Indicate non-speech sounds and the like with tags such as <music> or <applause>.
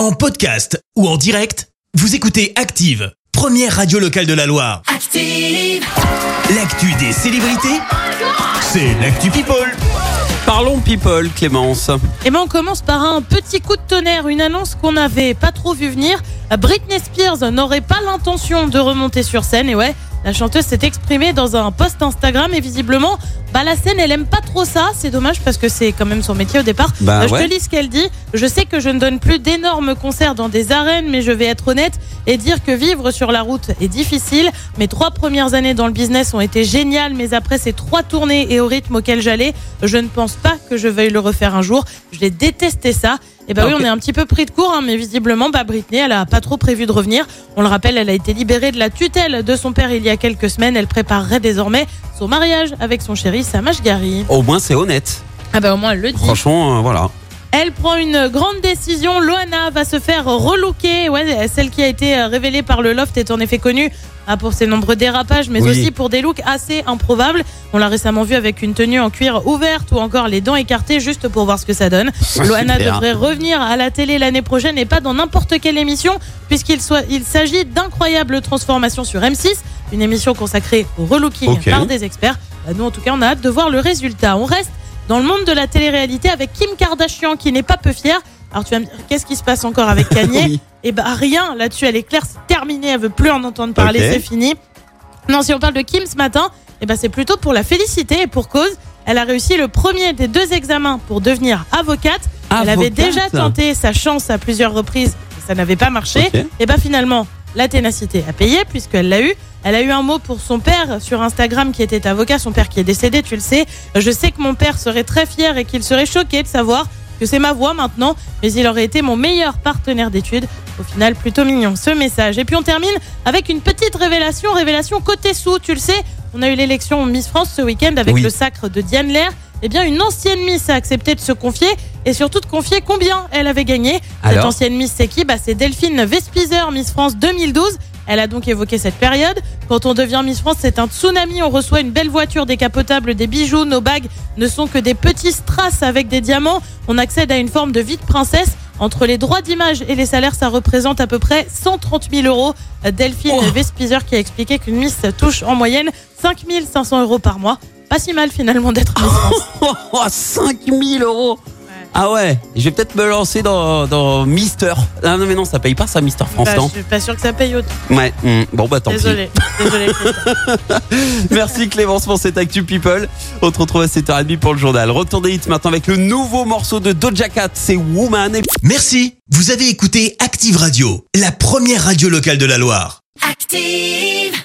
En podcast ou en direct, vous écoutez Active, première radio locale de la Loire. Active. L'actu des célébrités, c'est l'actu People. Parlons people, Clémence. Eh ben on commence par un petit coup de tonnerre, une annonce qu'on n'avait pas trop vu venir. Britney Spears n'aurait pas l'intention de remonter sur scène et ouais, la chanteuse s'est exprimée dans un post Instagram et visiblement, bah la scène, elle aime pas trop ça. C'est dommage parce que c'est quand même son métier au départ. Bah Euh, je ouais. te lis ce qu'elle dit. Je sais que je ne donne plus d'énormes concerts dans des arènes, mais je vais être honnête et dire que vivre sur la route est difficile. Mes trois premières années dans le business ont été géniales, mais après ces trois tournées et au rythme auquel j'allais, je ne pense pas que je veuille le refaire un jour. Je l'ai détesté ça. Et bah oui, Ok. on est un petit peu pris de court, hein, mais visiblement, bah Britney, elle a pas trop prévu de revenir. On le rappelle, elle a été libérée de la tutelle de son père il y a quelques semaines. Elle préparerait désormais son mariage avec son chéri Sam Ashgari. Au moins, c'est honnête. Ah bah au moins elle le dit. Franchement, euh, voilà. Elle prend une grande décision. Loana va se faire relooker. Ouais, celle qui a été euh, révélée par le Loft est en effet connue ah, pour ses nombreux dérapages, mais Oui. aussi pour des looks assez improbables. On l'a récemment vue avec une tenue en cuir ouverte ou encore les dents écartées juste pour voir ce que ça donne. <laughs> Loana devrait revenir à la télé l'année prochaine et pas dans n'importe quelle émission, puisqu'il il s'agit d'incroyables transformations sur M6, une émission consacrée au relooking Ok. par des experts. Bah, nous, en tout cas, on a hâte de voir le résultat. On reste dans le monde de la télé-réalité avec Kim Kardashian qui n'est pas peu fière. Alors tu vas me dire, qu'est-ce qui se passe encore avec <laughs> Kanye Oui. Eh ben rien, là-dessus elle est claire, c'est terminé, elle veut plus en entendre parler, c'est fini. Non, si on parle de Kim ce matin, eh ben c'est plutôt pour la féliciter et pour cause. Elle a réussi le premier des deux examens pour devenir avocate. Elle avait Avocate déjà tenté sa chance à plusieurs reprises, ça n'avait pas marché. Ok. Et ben finalement, la ténacité a payé puisqu'elle l'a eu. Elle a eu un mot pour son père sur Instagram qui était avocat, son père qui est décédé, tu le sais. Je sais que mon père serait très fier et qu'il serait choqué de savoir que c'est ma voix maintenant, mais il aurait été mon meilleur partenaire d'études. Au final, plutôt mignon ce message. Et puis on termine avec une petite révélation, révélation côté sous, tu le sais. On a eu l'élection Miss France ce week-end avec Oui. le sacre de Diane Lair. Eh bien, une ancienne Miss a accepté de se confier et surtout de confier combien elle avait gagné. Cette ancienne Miss, c'est qui? Bah, C'est Delphine Vespizer, Miss France 2012. Elle a donc évoqué cette période. Quand on devient Miss France, c'est un tsunami. On reçoit une belle voiture décapotable, des bijoux. Nos bagues ne sont que des petits strass avec des diamants. On accède à une forme de vie de princesse. Entre les droits d'image et les salaires, ça représente à peu près 130 000 euros. Delphine Oh. Vespizer qui a expliqué qu'une Miss touche en moyenne 5 500 euros par mois. Pas si mal finalement d'être Miss France. <laughs> Oh, 5000 euros Ah ouais, je vais peut-être me lancer dans, dans Mister. Ah non, mais non, ça paye pas ça, Mister France, Bah, non je suis pas sûr que ça paye autant. Ouais, hmm, bon bah tant pis. Désolé. Désolé. Christophe. <laughs> Merci Clémence pour cette Actu People. On te retrouve à 7h30 pour le journal. Retour des hits maintenant avec le nouveau morceau de Doja Cat, c'est Woman. Et Merci, vous avez écouté Active Radio, la première radio locale de la Loire. Active.